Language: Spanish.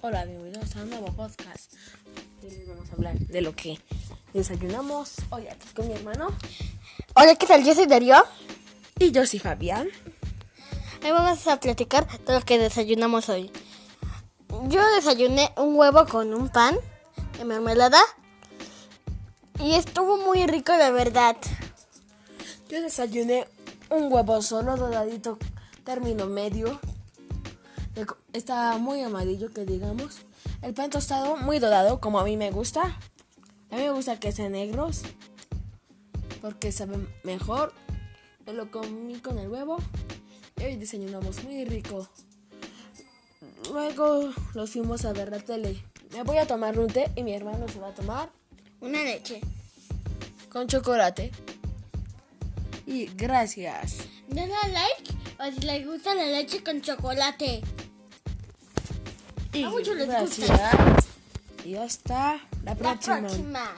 Hola, bienvenidos a un nuevo podcast. Hoy les vamos a hablar de lo que desayunamos hoy aquí con mi hermano. Hola, ¿qué tal? Yo soy Darío. Y yo soy Fabián. Hoy vamos a platicar de lo que desayunamos hoy. Yo desayuné un huevo con un pan de mermelada y estuvo muy rico, la verdad. Yo desayuné un huevo solo, doradito, término medio. Está muy amarillo, que digamos. El pan tostado muy dorado, como a mí me gusta. A mí me gusta que sean negros, porque saben mejor. Lo comí con el huevo y hoy desayunamos muy rico. Luego los fuimos a ver la tele. Me voy a tomar un té y mi hermano se va a tomar una leche con chocolate. Y gracias. Denle like o si les gusta la leche con chocolate. Y A muchos les gracias. gusta. Y hasta la próxima. La próxima.